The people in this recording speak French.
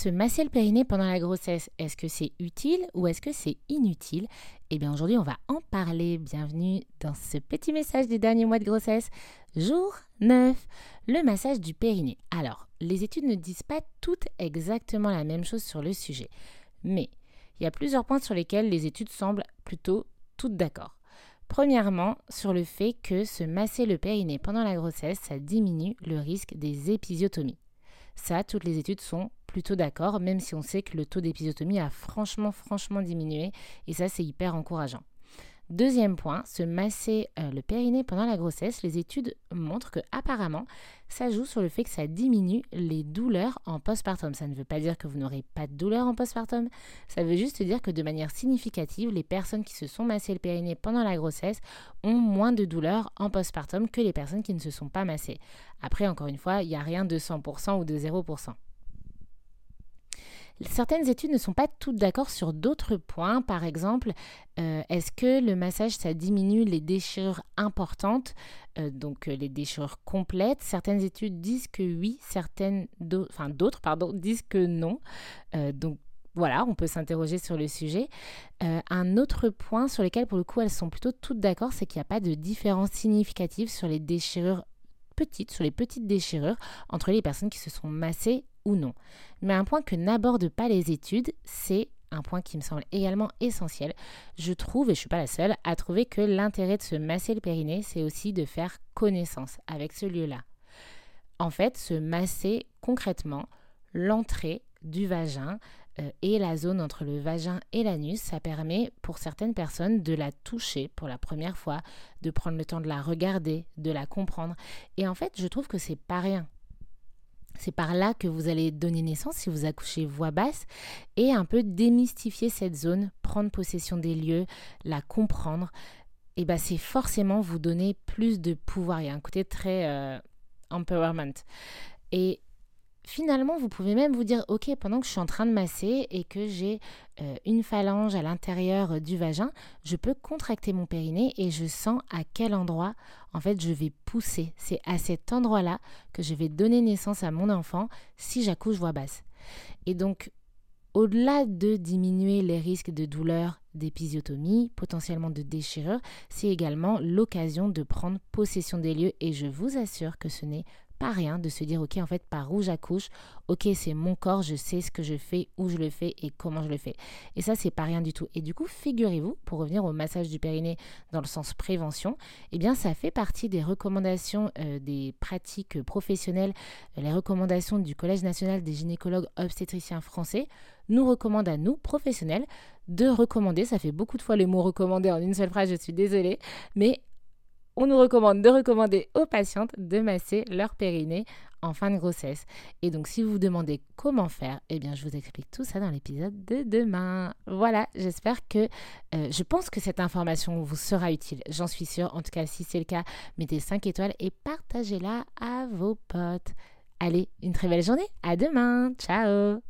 Se masser le périnée pendant la grossesse, est-ce que c'est utile ou est-ce que c'est inutile? Eh bien aujourd'hui on va en parler. Bienvenue dans ce petit message du dernier mois de grossesse. Jour 9, le massage du périnée. Alors, les études ne disent pas toutes exactement la même chose sur le sujet. Mais il y a plusieurs points sur lesquels les études semblent plutôt toutes d'accord. Premièrement, sur le fait que se masser le périnée pendant la grossesse, ça diminue le risque des épisiotomies. Ça, toutes les études sont plutôt d'accord, même si on sait que le taux d'épisiotomie a franchement, franchement diminué, et ça, c'est hyper encourageant. Deuxième point, se masser euh, le périnée pendant la grossesse, les études montrent que apparemment ça joue sur le fait que ça diminue les douleurs en postpartum. Ça ne veut pas dire que vous n'aurez pas de douleurs en postpartum, ça veut juste dire que de manière significative, les personnes qui se sont massées le périnée pendant la grossesse ont moins de douleurs en postpartum que les personnes qui ne se sont pas massées. Après, encore une fois, il n'y a rien de 100% ou de 0%. Certaines études ne sont pas toutes d'accord sur d'autres points. Par exemple, euh, est-ce que le massage, ça diminue les déchirures importantes, euh, donc euh, les déchirures complètes? Certaines études disent que oui, certaines, enfin d'autres, pardon, disent que non. donc voilà, on peut s'interroger sur le sujet. un autre point sur lequel, pour le coup, elles sont plutôt toutes d'accord, c'est qu'il n'y a pas de différence significative sur les déchirures petites, sur les petites déchirures entre les personnes qui se sont massées ou non. Mais un point que n'abordent pas les études, c'est un point qui me semble également essentiel. Je trouve, et je ne suis pas la seule, à trouver que l'intérêt de se masser le périnée, c'est aussi de faire connaissance avec ce lieu-là. En fait, se masser concrètement l'entrée du vagin euh, et la zone entre le vagin et l'anus, ça permet pour certaines personnes de la toucher pour la première fois, de prendre le temps de la regarder, de la comprendre. Et en fait, je trouve que c'est pas rien. C'est par là que vous allez donner naissance si vous accouchez voix basse et un peu démystifier cette zone, prendre possession des lieux, la comprendre. Et bien c'est forcément vous donner plus de pouvoir. Il y a un côté très euh, empowerment. Finalement, vous pouvez même vous dire, ok, pendant que je suis en train de masser et que j'ai euh, une phalange à l'intérieur euh, du vagin, je peux contracter mon périnée et je sens à quel endroit, en fait, je vais pousser. C'est à cet endroit-là que je vais donner naissance à mon enfant si j'accouche voix basse. Et donc, au-delà de diminuer les risques de douleur, d'épisiotomie, potentiellement de déchirure, c'est également l'occasion de prendre possession des lieux et je vous assure que ce n'est pas rien de se dire, ok, en fait, par où j'accouche, ok, c'est mon corps, je sais ce que je fais, où je le fais et comment je le fais. Et ça, c'est pas rien du tout. Et du coup, figurez-vous, pour revenir au massage du périnée dans le sens prévention, eh bien, ça fait partie des recommandations euh, des pratiques professionnelles, euh, les recommandations du Collège national des gynécologues obstétriciens français nous recommandent à nous, professionnels, de recommander, ça fait beaucoup de fois le mot recommander en une seule phrase, je suis désolée, mais on nous recommande de recommander aux patientes de masser leur périnée en fin de grossesse. Et donc si vous vous demandez comment faire, eh bien je vous explique tout ça dans l'épisode de demain. Voilà, j'espère que euh, je pense que cette information vous sera utile. J'en suis sûre. En tout cas, si c'est le cas, mettez 5 étoiles et partagez-la à vos potes. Allez, une très belle journée. À demain. Ciao.